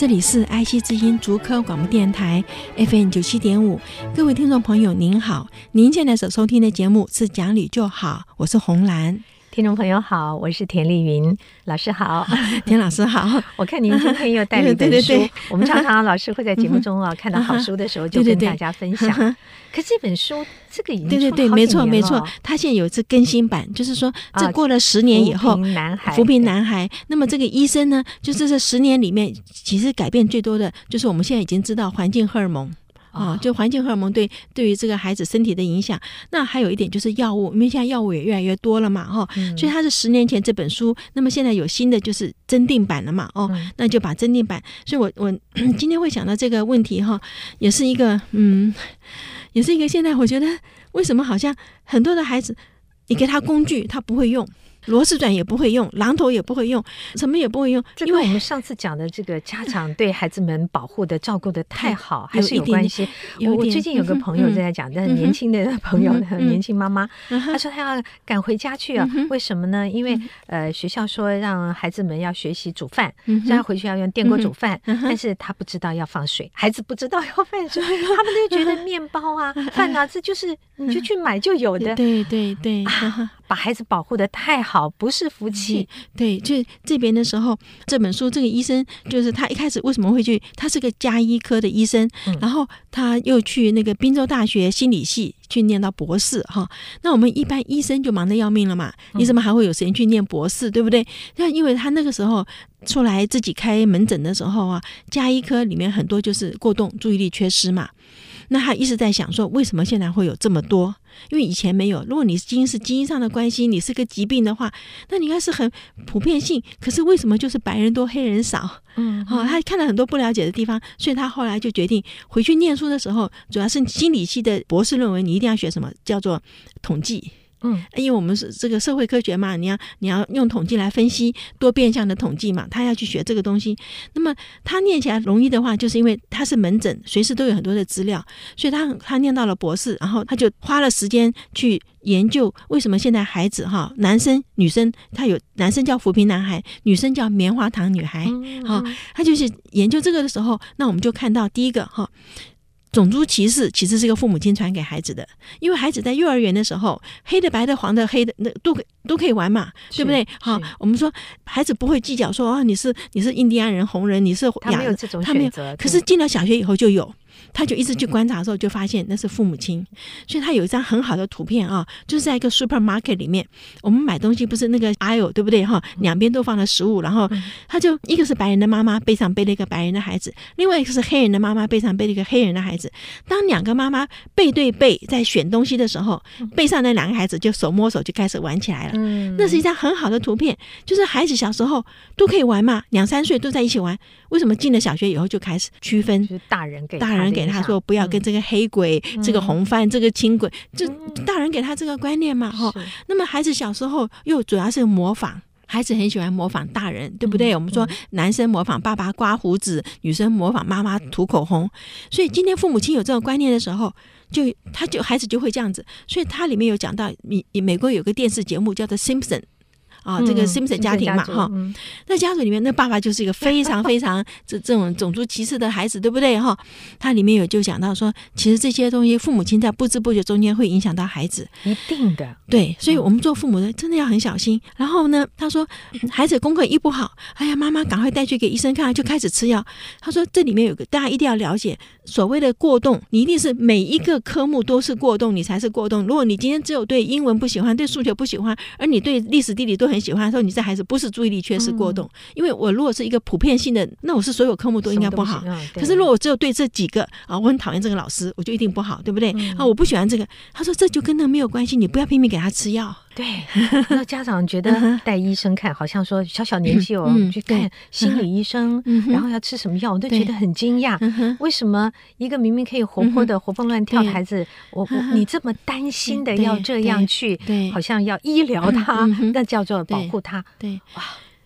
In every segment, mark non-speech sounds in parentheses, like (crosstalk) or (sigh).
这里是爱惜之音竹科广播电台 FM 九七点五，各位听众朋友您好，您现在所收听的节目是《讲理就好》，我是红兰。听众朋友好，我是田丽云老师好，(laughs) 田老师好。(laughs) 我看您今天又带了一本书，对对对，(laughs) 我们常常老师会在节目中啊看到好书的时候就跟大家分享。可是这本书这个已经对对对，没错没错，他现在有一次更新版，就是说这过了十年以后，扶贫男孩，扶贫男孩。那么这个医生呢，就是这十年里面，其实改变最多的就是我们现在已经知道环境荷尔蒙。啊、哦，就环境荷尔蒙对对于这个孩子身体的影响，那还有一点就是药物，因为现在药物也越来越多了嘛，哈、哦，嗯、所以它是十年前这本书，那么现在有新的就是增订版了嘛，哦，嗯、那就把增订版，所以我我 (coughs) 今天会想到这个问题哈、哦，也是一个嗯，也是一个现在我觉得为什么好像很多的孩子，你给他工具他不会用。螺丝转也不会用，榔头也不会用，什么也不会用。因为我们上次讲的这个家长对孩子们保护的照顾的太好，还是有关系。我我最近有个朋友在讲，但是年轻的朋友，年轻妈妈，她说她要赶回家去啊，为什么呢？因为呃学校说让孩子们要学习煮饭，所以她回去要用电锅煮饭，但是她不知道要放水，孩子不知道要放水，(laughs) 他们就觉得面包啊 (laughs) 饭啊这就是你就去买就有的，对对对，把孩子保护的太好，不是福气。对，就这边的时候，这本书这个医生就是他一开始为什么会去？他是个加医科的医生，嗯、然后他又去那个宾州大学心理系去念到博士哈。那我们一般医生就忙得要命了嘛，你怎么还会有时间去念博士，对不对？那因为他那个时候出来自己开门诊的时候啊，加医科里面很多就是过动、注意力缺失嘛。那他一直在想说，为什么现在会有这么多？因为以前没有。如果你基因是基因上的关系，你是个疾病的话，那你应该是很普遍性。可是为什么就是白人多黑人少？嗯，好、哦，他看了很多不了解的地方，所以他后来就决定回去念书的时候，主要是心理系的博士论文，你一定要学什么叫做统计。嗯，因为我们是这个社会科学嘛，你要你要用统计来分析多变相的统计嘛，他要去学这个东西。那么他念起来容易的话，就是因为他是门诊，随时都有很多的资料，所以他他念到了博士，然后他就花了时间去研究为什么现在孩子哈，男生女生他有男生叫扶贫男孩，女生叫棉花糖女孩，好，他就是研究这个的时候，那我们就看到第一个哈。(laughs) 种族歧视其实是一个父母亲传给孩子的，因为孩子在幼儿园的时候，黑的、白的、黄的、黑的，那都可都可以玩嘛，对不对？好，我们说孩子不会计较说哦，你是你是印第安人、红人，你是亚，他没有这种选择，可是进了小学以后就有。他就一直去观察的时候，就发现那是父母亲，所以他有一张很好的图片啊，就是在一个 supermarket 里面，我们买东西不是那个 aisle 对不对哈？两边都放了食物，然后他就一个是白人的妈妈背上背了一个白人的孩子，另外一个是黑人的妈妈背上背了一个黑人的孩子。当两个妈妈背对背在选东西的时候，背上那两个孩子就手摸手就开始玩起来了。那是一张很好的图片，就是孩子小时候都可以玩嘛，两三岁都在一起玩，为什么进了小学以后就开始区分？就是大人给大人给。他说不要跟这个黑鬼、嗯、这个红番、这个青鬼，就大人给他这个观念嘛，哈。那么孩子小时候又主要是模仿，孩子很喜欢模仿大人，对不对？我们说男生模仿爸爸刮胡子，女生模仿妈妈涂口红。所以今天父母亲有这个观念的时候，就他就孩子就会这样子。所以他里面有讲到，美美国有个电视节目叫做《Simpson》。啊、哦，这个 Simpson 家庭嘛，哈、嗯，那家族里面，那爸爸就是一个非常非常这这种种族歧视的孩子，对不对？哈，他里面有就讲到说，其实这些东西，父母亲在不知不觉中间会影响到孩子，一定的，对，所以我们做父母的真的要很小心。然后呢，他说孩子功课一不好，哎呀，妈妈赶快带去给医生看，就开始吃药。他说这里面有个大家一定要了解，所谓的过动，你一定是每一个科目都是过动，你才是过动。如果你今天只有对英文不喜欢，对数学不喜欢，而你对历史地理都很喜欢，说你这孩子不是注意力缺失过动，嗯、因为我如果是一个普遍性的，那我是所有科目都应该不好。嗯、可是如果我只有对这几个啊，我很讨厌这个老师，我就一定不好，对不对？嗯、啊，我不喜欢这个。他说这就跟那没有关系，你不要拼命给他吃药。对，(laughs) 那家长觉得带医生看，好像说小小年纪哦，去看心理医生，然后要吃什么药，我都觉得很惊讶。为什么一个明明可以活泼的、活蹦乱跳的孩子，我我你这么担心的要这样去，好像要医疗他，那叫做保护他，对，哇。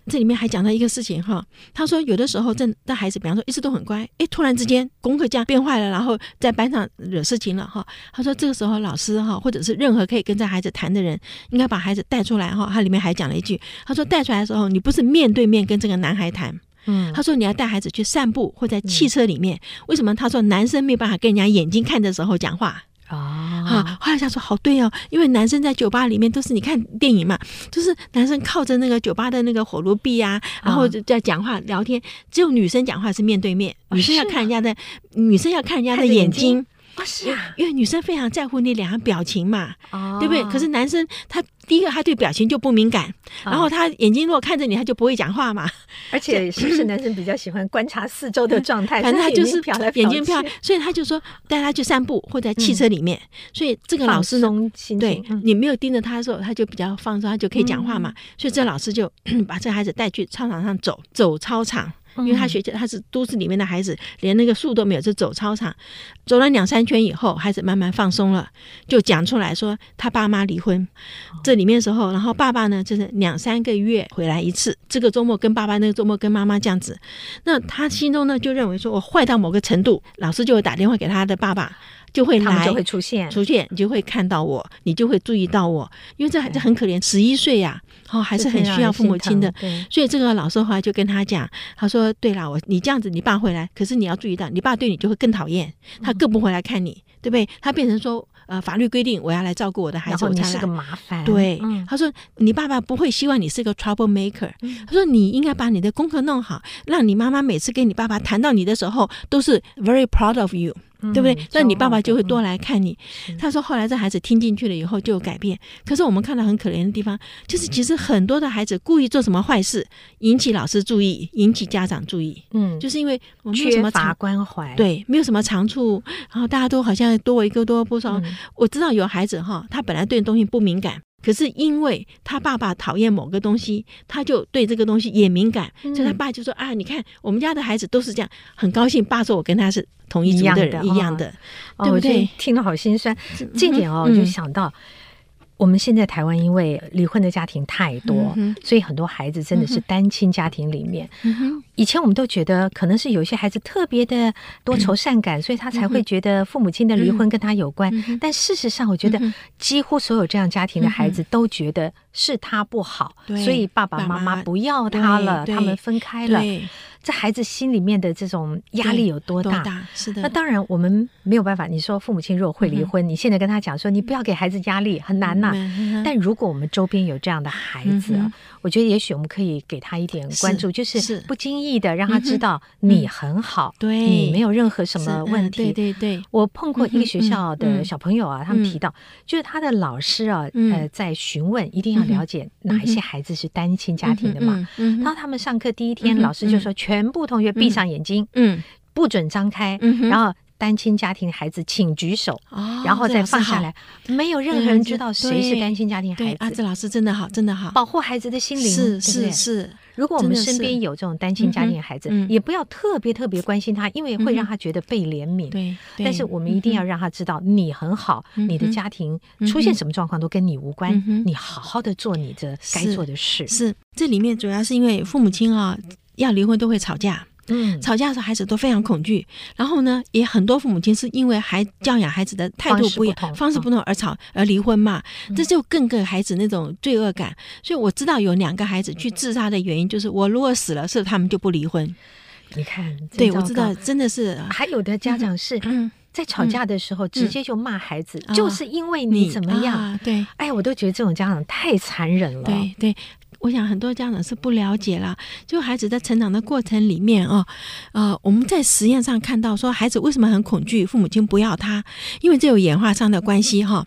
这里面还讲到一个事情哈，他说有的时候这的孩子，比方说一直都很乖，哎，突然之间功课这样变坏了，然后在班上惹事情了哈。他说这个时候老师哈，或者是任何可以跟这孩子谈的人，应该把孩子带出来哈。他里面还讲了一句，他说带出来的时候，你不是面对面跟这个男孩谈，嗯，他说你要带孩子去散步或在汽车里面。为什么？他说男生没有办法跟人家眼睛看的时候讲话。哦，哈，后来他说好对哦，因为男生在酒吧里面都是你看电影嘛，就是男生靠着那个酒吧的那个火炉壁啊，然后就在讲话聊天，只有女生讲话是面对面，女生要看人家的，女生要看人家的眼睛。啊，是啊，因为女生非常在乎那两个表情嘛，哦、对不对？可是男生他第一个他对表情就不敏感，哦、然后他眼睛如果看着你，他就不会讲话嘛。而且是不是 (laughs) 男生比较喜欢观察四周的状态？反正他就是眼睛瞟，所以他就说带他去散步或在汽车里面。嗯、所以这个老师呢，对、嗯、你没有盯着他的时候，他就比较放松，他就可以讲话嘛。嗯、所以这老师就 (clears throat) 把这个孩子带去操场上走走操场。因为他学校他是都市里面的孩子，连那个树都没有，就走操场，走了两三圈以后，孩子慢慢放松了，就讲出来说他爸妈离婚。这里面的时候，然后爸爸呢就是两三个月回来一次，这个周末跟爸爸，那个周末跟妈妈这样子。那他心中呢就认为说我坏到某个程度，老师就会打电话给他的爸爸。就会来，就会出现，出现，你就会看到我，你就会注意到我，因为这孩子很可怜，十一岁呀，哦，还是很需要父母亲的。所以这个老师后来就跟他讲，他说：“对啦，我你这样子，你爸回来，可是你要注意到，你爸对你就会更讨厌，他更不回来看你，对不对？他变成说，呃，法律规定我要来照顾我的孩子，我才是个麻烦。对，他说你爸爸不会希望你是个 trouble maker，他说你应该把你的功课弄好，让你妈妈每次跟你爸爸谈到你的时候，都是 very proud of you。”对不对？那你爸爸就会多来看你。他说后来这孩子听进去了以后就有改变。可是我们看到很可怜的地方，就是其实很多的孩子故意做什么坏事，引起老师注意，引起家长注意。嗯，就是因为我们没有什么缺乏关怀，对，没有什么长处，然后大家都好像多我一个多不少。我知道有孩子哈，他本来对东西不敏感。可是因为他爸爸讨厌某个东西，他就对这个东西也敏感，嗯、所以他爸就说啊，你看我们家的孩子都是这样，很高兴。爸说我跟他是同一族的人，一样的，对不对？听了好心酸。嗯、这点哦，我就想到。我们现在台湾因为离婚的家庭太多，嗯、所以很多孩子真的是单亲家庭里面。嗯、以前我们都觉得可能是有些孩子特别的多愁善感，嗯、所以他才会觉得父母亲的离婚跟他有关。嗯、但事实上，我觉得几乎所有这样家庭的孩子都觉得是他不好，嗯、所以爸爸妈妈不要他了，他们分开了。这孩子心里面的这种压力有多大？多大？是的。那当然，我们没有办法。你说父母亲如果会离婚，嗯、你现在跟他讲说，你不要给孩子压力，很难呐、啊。嗯、但如果我们周边有这样的孩子，嗯、我觉得也许我们可以给他一点关注，是就是不经意的让他知道你很好，对、嗯，你没有任何什么问题。对对对。我碰过一个学校的小朋友啊，嗯、他们提到，就是他的老师啊，嗯、呃，在询问，一定要了解哪一些孩子是单亲家庭的嘛。嗯。然后他们上课第一天，老师就说全。全部同学闭上眼睛，嗯，不准张开，然后单亲家庭的孩子请举手，然后再放下来，没有任何人知道谁是单亲家庭孩子。阿志老师真的好，真的好，保护孩子的心灵，是是是。如果我们身边有这种单亲家庭的孩子，也不要特别特别关心他，因为会让他觉得被怜悯。对，但是我们一定要让他知道你很好，你的家庭出现什么状况都跟你无关，你好好的做你的该做的事。是，这里面主要是因为父母亲啊。要离婚都会吵架，嗯，吵架的时候孩子都非常恐惧，然后呢，也很多父母亲是因为孩教养孩子的态度不一样，方式不同而吵而离婚嘛，这就更给孩子那种罪恶感。所以我知道有两个孩子去自杀的原因就是我如果死了，是他们就不离婚。你看，对，我知道，真的是还有的家长是在吵架的时候直接就骂孩子，就是因为你怎么样？对，哎，我都觉得这种家长太残忍了。对对。我想很多家长是不了解了，就孩子在成长的过程里面啊，呃，我们在实验上看到说，孩子为什么很恐惧父母亲不要他，因为这有演化上的关系哈。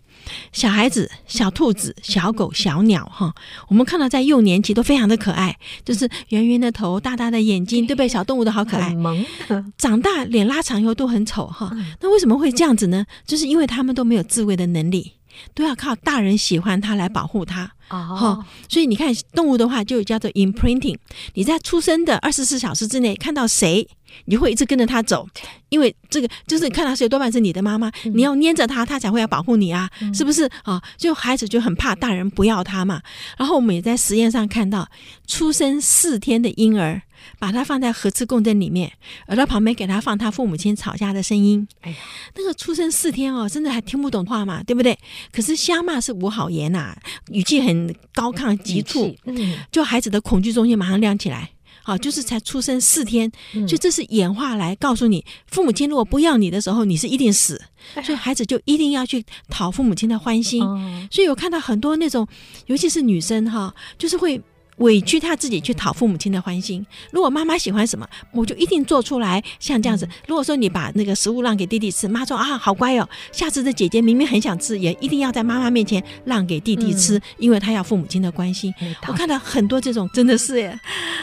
小孩子、小兔子、小狗、小鸟哈，我们看到在幼年期都非常的可爱，就是圆圆的头、大大的眼睛，对不对？小动物都好可爱。萌。(laughs) 长大脸拉长以后都很丑哈。那为什么会这样子呢？就是因为他们都没有自卫的能力。都要靠大人喜欢他来保护他。哦，所以你看动物的话，就叫做 imprinting。你在出生的二十四小时之内看到谁，你就会一直跟着他走，因为这个就是看到谁多半是你的妈妈，你要黏着他，他才会要保护你啊，是不是啊？就孩子就很怕大人不要他嘛。然后我们也在实验上看到，出生四天的婴儿，把他放在核磁共振里面，耳朵旁边给他放他父母亲吵架的声音。哎呀，那个出生四天哦，真的还听不懂话嘛，对不对？可是瞎骂是无好言呐、啊，语气很高亢急促，嗯，就孩子的恐惧中心马上亮起来。好，就是才出生四天，所以这是演化来告诉你，父母亲如果不要你的时候，你是一定死，所以孩子就一定要去讨父母亲的欢心。所以我看到很多那种，尤其是女生哈，就是会。委屈他自己去讨父母亲的欢心。如果妈妈喜欢什么，我就一定做出来，像这样子。如果说你把那个食物让给弟弟吃，妈说啊，好乖哦。下次的姐姐明明很想吃，也一定要在妈妈面前让给弟弟吃，因为他要父母亲的关心。我看到很多这种，真的是耶。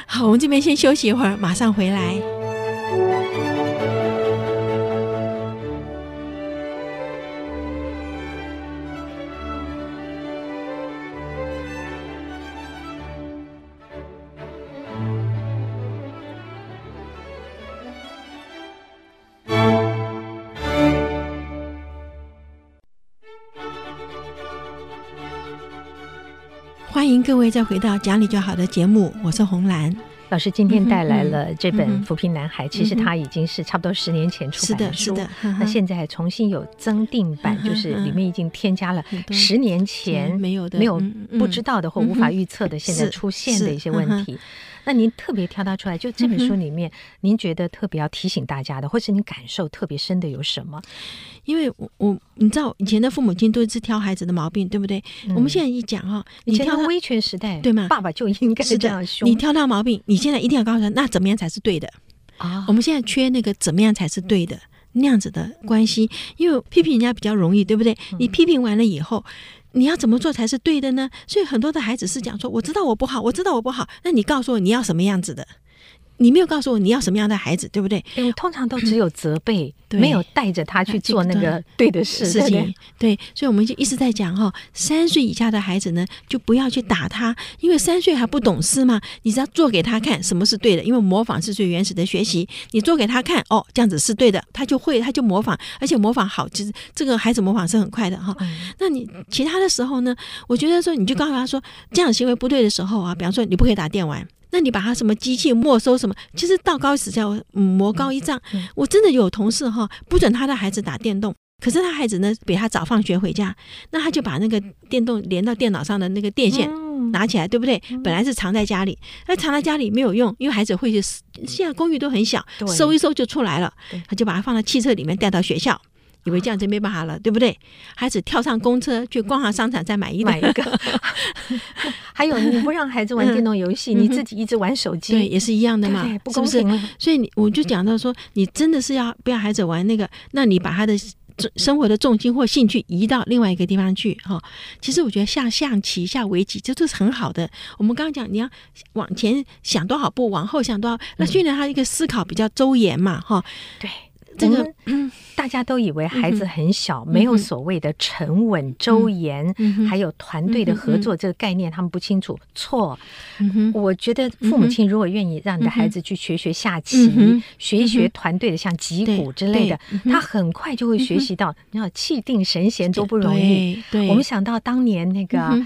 好，我们这边先休息一会儿，马上回来。各位再回到讲理就好的节目，我是红兰老师。今天带来了这本《扶贫男孩》，其实他已经是差不多十年前出版的书，是的，是的。那现在重新有增订版，就是里面已经添加了十年前没有的、没有不知道的或无法预测的现在出现的一些问题。那您特别挑他出来，就这本书里面，您觉得特别要提醒大家的，或是你感受特别深的有什么？因为我我你知道，以前的父母亲都是挑孩子的毛病，对不对？嗯、我们现在一讲哈，你挑他威权时代对吗？爸爸就应该是这样凶。你挑他毛病，你现在一定要告诉他，那怎么样才是对的啊？哦、我们现在缺那个怎么样才是对的那样子的关系，因为批评人家比较容易，对不对？你批评完了以后。你要怎么做才是对的呢？所以很多的孩子是讲说，我知道我不好，我知道我不好，那你告诉我你要什么样子的。你没有告诉我你要什么样的孩子，对不对？我通常都只有责备，没有带着他去做那个对的事事情。对，所以我们就一直在讲哈，三岁以下的孩子呢，就不要去打他，因为三岁还不懂事嘛。你只要做给他看什么是对的，因为模仿是最原始的学习。你做给他看，哦，这样子是对的，他就会，他就模仿，而且模仿好，其实这个孩子模仿是很快的哈。那你其他的时候呢？我觉得说，你就告诉他说，这样行为不对的时候啊，比方说你不可以打电玩。那你把他什么机器没收什么？其实道高一尺叫魔高一丈。我真的有同事哈，不准他的孩子打电动，可是他孩子呢比他早放学回家，那他就把那个电动连到电脑上的那个电线拿起来，对不对？本来是藏在家里，那藏在家里没有用，因为孩子会去，现在公寓都很小，收一收就出来了，他就把它放到汽车里面带到学校。以为这样就没办法了，对不对？孩子跳上公车去逛上商场，再买一买一个。(laughs) 还有，(laughs) 你不让孩子玩电动游戏，嗯、你自己一直玩手机，对，也是一样的嘛，对不公平。是不是？所以你我就讲到说，你真的是要不要孩子玩那个？那你把他的生活的重心或兴趣移到另外一个地方去哈。其实我觉得下象棋、下围棋，这都是很好的。我们刚刚讲，你要往前想多少步，往后想多少，那训练他一个思考比较周延嘛，哈。对。这个大家都以为孩子很小，没有所谓的沉稳、周延，还有团队的合作这个概念，他们不清楚。错，我觉得父母亲如果愿意让你的孩子去学学下棋，学一学团队的，像击鼓之类的，他很快就会学习到。你要气定神闲多不容易。我们想到当年那个。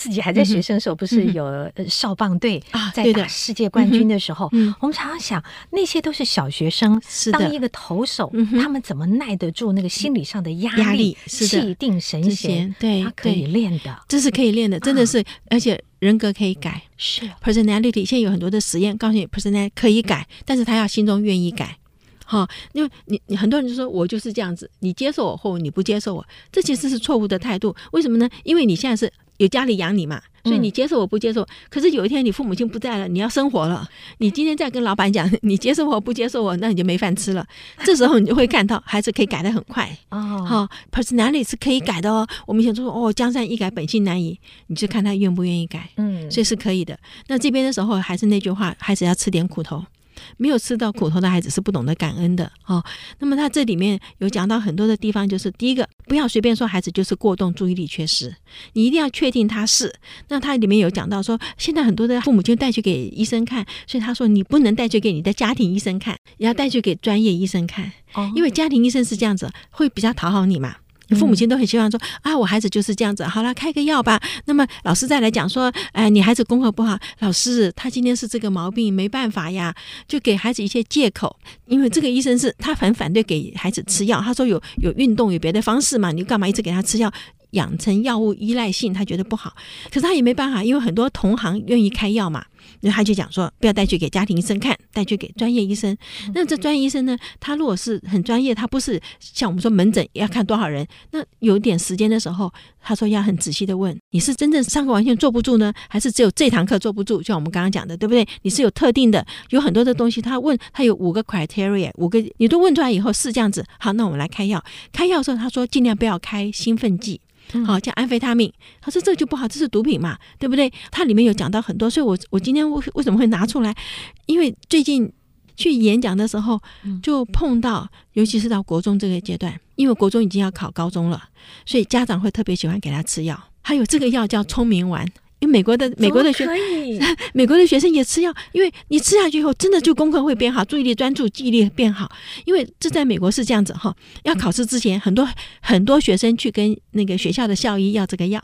自己还在学生的时候，不是有少棒队在打世界冠军的时候，我们常常想，那些都是小学生，当一个投手，他们怎么耐得住那个心理上的压力？气定神闲，对，他可以练的，这是可以练的，真的是，而且人格可以改，是 personality。现在有很多的实验告诉你，personality 可以改，但是他要心中愿意改。好，因为你你很多人就说我就是这样子，你接受我或你不接受我，这其实是错误的态度。为什么呢？因为你现在是。有家里养你嘛，所以你接受我不接受。嗯、可是有一天你父母亲不在了，你要生活了，你今天再跟老板讲 (laughs) 你接受我不接受我，那你就没饭吃了。(laughs) 这时候你就会看到孩子可以改的很快哦。好，personality 是可以改的哦。我们想说哦，江山易改，本性难移，你就看他愿不愿意改。嗯，所以是可以的。那这边的时候还是那句话，孩子要吃点苦头。没有吃到苦头的孩子是不懂得感恩的哦。那么他这里面有讲到很多的地方，就是第一个，不要随便说孩子就是过动、注意力缺失，你一定要确定他是。那他里面有讲到说，现在很多的父母就带去给医生看，所以他说你不能带去给你的家庭医生看，也要带去给专业医生看，因为家庭医生是这样子，会比较讨好你嘛。父母亲都很希望说啊，我孩子就是这样子，好了，开个药吧。那么老师再来讲说，哎，你孩子功课不好，老师他今天是这个毛病，没办法呀，就给孩子一些借口。因为这个医生是他很反对给孩子吃药，他说有有运动有别的方式嘛，你干嘛一直给他吃药，养成药物依赖性，他觉得不好。可是他也没办法，因为很多同行愿意开药嘛。那他就讲说，不要带去给家庭医生看，带去给专业医生。那这专业医生呢，他如果是很专业，他不是像我们说门诊要看多少人，那有点时间的时候，他说要很仔细的问，你是真正上课完全坐不住呢，还是只有这堂课坐不住？像我们刚刚讲的，对不对？你是有特定的，有很多的东西，他问他有五个 criteria，五个你都问出来以后是这样子，好，那我们来开药。开药的时候，他说尽量不要开兴奋剂。好，像安非他命，他说这就不好，这是毒品嘛，对不对？它里面有讲到很多，所以我我今天为为什么会拿出来？因为最近去演讲的时候，就碰到，尤其是到国中这个阶段，因为国中已经要考高中了，所以家长会特别喜欢给他吃药，还有这个药叫聪明丸。因为美国的美国的学 (laughs) 美国的学生也吃药，因为你吃下去以后，真的就功课会变好，注意力专注，记忆力变好。因为这在美国是这样子哈，要考试之前，很多很多学生去跟那个学校的校医要这个药。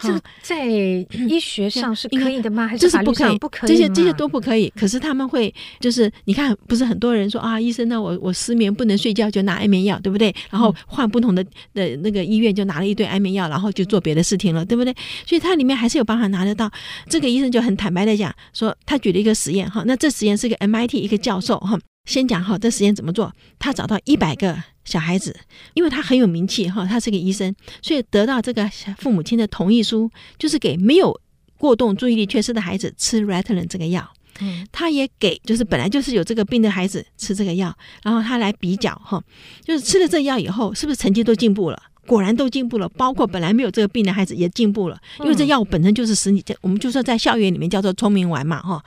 这在医学上是可以的吗？还是法律上不可以？这些这些都不可以。可是他们会，就是你看，不是很多人说啊，医生那，我我失眠不能睡觉，就拿安眠药，对不对？然后换不同的的那个医院就拿了一堆安眠药，然后就做别的事情了，对不对？所以他里面还是有办法拿得到。这个医生就很坦白的讲说，他举了一个实验哈，那这实验是个 MIT 一个教授哈。先讲哈，这实验怎么做？他找到一百个小孩子，因为他很有名气哈，他是个医生，所以得到这个父母亲的同意书，就是给没有过动、注意力缺失的孩子吃 Ritalin 这个药。嗯，他也给就是本来就是有这个病的孩子吃这个药，然后他来比较哈，就是吃了这药以后，是不是成绩都进步了？果然都进步了，包括本来没有这个病的孩子也进步了，因为这药物本身就是使你，我们就说在校园里面叫做聪明丸嘛，哈。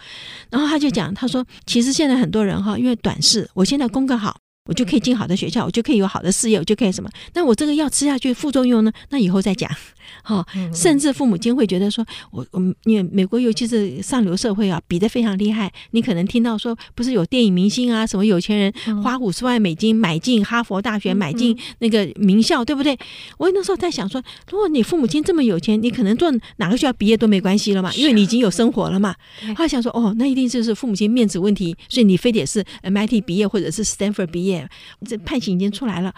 然后他就讲，他说，其实现在很多人哈，因为短视，我现在功课好。我就可以进好的学校，我就可以有好的事业，我就可以什么？那我这个药吃下去副作用呢？那以后再讲。哈，(laughs) 甚至父母亲会觉得说，我我因为美国尤其是上流社会啊，比的非常厉害。你可能听到说，不是有电影明星啊，什么有钱人花五十万美金买进哈佛大学，买进那个名校，对不对？我那时候在想说，如果你父母亲这么有钱，你可能做哪个学校毕业都没关系了嘛，因为你已经有生活了嘛。(laughs) 他想说，哦，那一定就是父母亲面子问题，所以你非得是 MIT 毕业或者是 Stanford 毕业。这判刑已经出来了，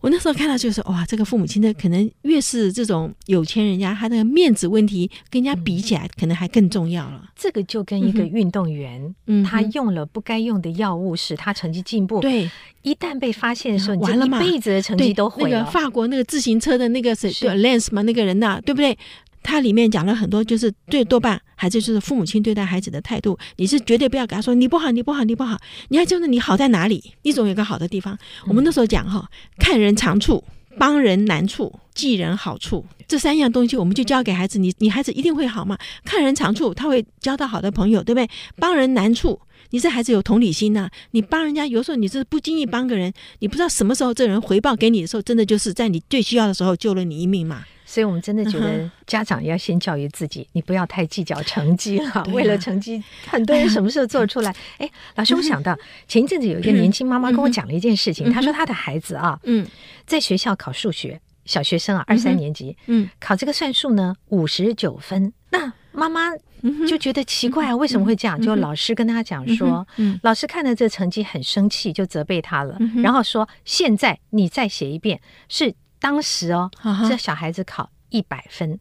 我那时候看到就是哇，这个父母亲的可能越是这种有钱人家，他那个面子问题跟人家比起来，可能还更重要了。这个就跟一个运动员，嗯，他用了不该用的药物，使他成绩进步。对，一旦被发现的时候，完了嘛，一辈子的成绩都毁了。那个法国那个自行车的那个谁，对，Lance 嘛，那个人呐，对不对？他里面讲了很多，就是最多半还是就是父母亲对待孩子的态度。你是绝对不要给他说你不好，你不好，你不好。你要就是你好在哪里？你总有个好的地方。我们那时候讲哈，看人长处，帮人难处，记人好处，这三样东西我们就教给孩子。你你孩子一定会好嘛？看人长处，他会交到好的朋友，对不对？帮人难处，你这孩子有同理心呐、啊。你帮人家，有时候你是不经意帮个人，你不知道什么时候这人回报给你的时候，真的就是在你最需要的时候救了你一命嘛。所以，我们真的觉得家长要先教育自己，你不要太计较成绩了。(laughs) 为了成绩，很多人什么时候做出来？(laughs) 哎，老师，我想到前一阵子有一个年轻妈妈跟我讲了一件事情，她说她的孩子啊，嗯，在学校考数学，小学生啊，二三年级，嗯，考这个算术呢，五十九分。那妈妈就觉得奇怪啊，为什么会这样？就老师跟他讲说，老师看了这成绩很生气，就责备他了，然后说，现在你再写一遍是。当时哦，这小孩子考一百分，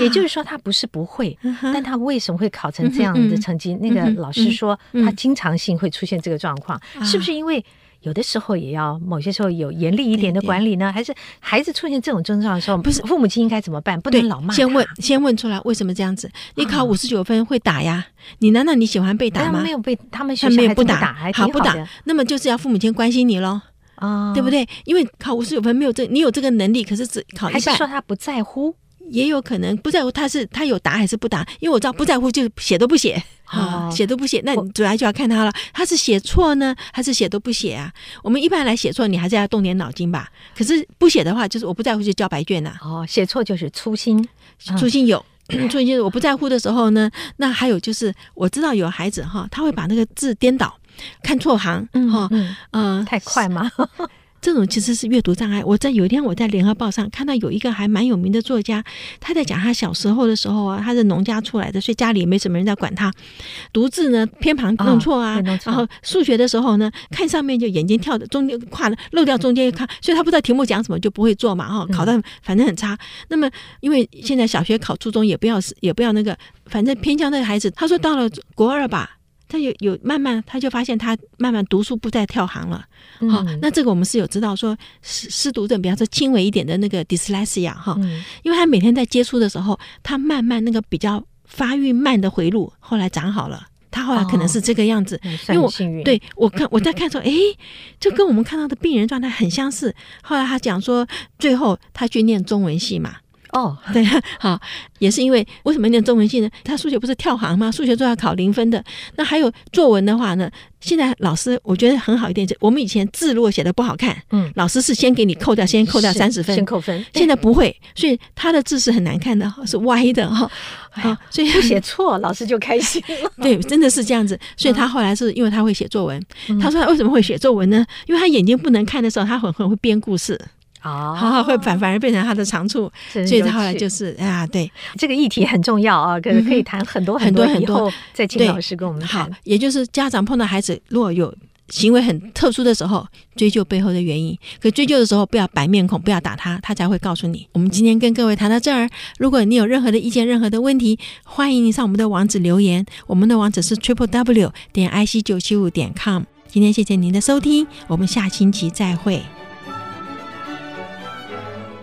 也就是说他不是不会，但他为什么会考成这样的成绩？那个老师说他经常性会出现这个状况，是不是因为有的时候也要某些时候有严厉一点的管理呢？还是孩子出现这种症状的时候，不是父母亲应该怎么办？不能老骂。先问，先问出来为什么这样子？你考五十九分会打呀？你难道你喜欢被打吗？没有被他们学校不打，还好不打。那么就是要父母亲关心你喽。啊，对不对？因为考五十九分没有这，你有这个能力，可是只考一半。还是说他不在乎？也有可能不在乎，他是他有答还是不答？因为我知道不在乎就写都不写。啊，写都不写，那你主要就要看他了，他是写错呢，还是写都不写啊？我们一般来写错，你还是要动点脑筋吧。可是不写的话，就是我不在乎就交白卷呐。哦，写错就是粗心，粗心有，(coughs) 粗心就是我不在乎的时候呢。那还有就是，我知道有孩子哈，他会把那个字颠倒，看错行，哈，嗯，太快吗？这种其实是阅读障碍。我在有一天我在联合报上看到有一个还蛮有名的作家，他在讲他小时候的时候啊，他是农家出来的，所以家里也没什么人在管他，独自呢偏旁弄错啊，哦、然后数学的时候呢，看上面就眼睛跳的中间跨了漏掉中间一看，所以他不知道题目讲什么就不会做嘛，哈，考的反正很差。那么因为现在小学考初中也不要也不要那个，反正偏向那个孩子，他说到了国二吧。他有有慢慢，他就发现他慢慢读书不再跳行了。好、嗯，那这个我们是有知道说失失读症，比方说轻微一点的那个 dyslexia 哈、嗯，因为他每天在接触的时候，他慢慢那个比较发育慢的回路后来长好了。他后来可能是这个样子，哦、因为我对我看 (laughs) 我在看说，哎，就跟我们看到的病人状态很相似。后来他讲说，最后他去念中文系嘛。哦，对，(laughs) 好，也是因为为什么念中文系呢？他数学不是跳行吗？数学都要考零分的。那还有作文的话呢？现在老师我觉得很好一点，就我们以前字如果写的不好看，嗯，老师是先给你扣掉，先扣掉三十分，先扣分。现在不会，所以他的字是很难看的，是歪的哈。啊，所以不写错，老师就开心了。(laughs) 对，真的是这样子。所以他后来是因为他会写作文。他说他为什么会写作文呢？因为他眼睛不能看的时候，他很很会编故事。哦，好 (laughs) 好会反反而变成他的长处，所以他后来就是啊，对这个议题很重要啊，可可以谈很多很多很多。再请老师跟我们谈。好，也就是家长碰到孩子如果有行为很特殊的时候，追究背后的原因。可追究的时候不要白面孔，不要打他，他才会告诉你。我们今天跟各位谈到这儿，如果你有任何的意见、任何的问题，欢迎你上我们的网址留言。我们的网址是 triple w 点 i c 九七五点 com。今天谢谢您的收听，我们下星期再会。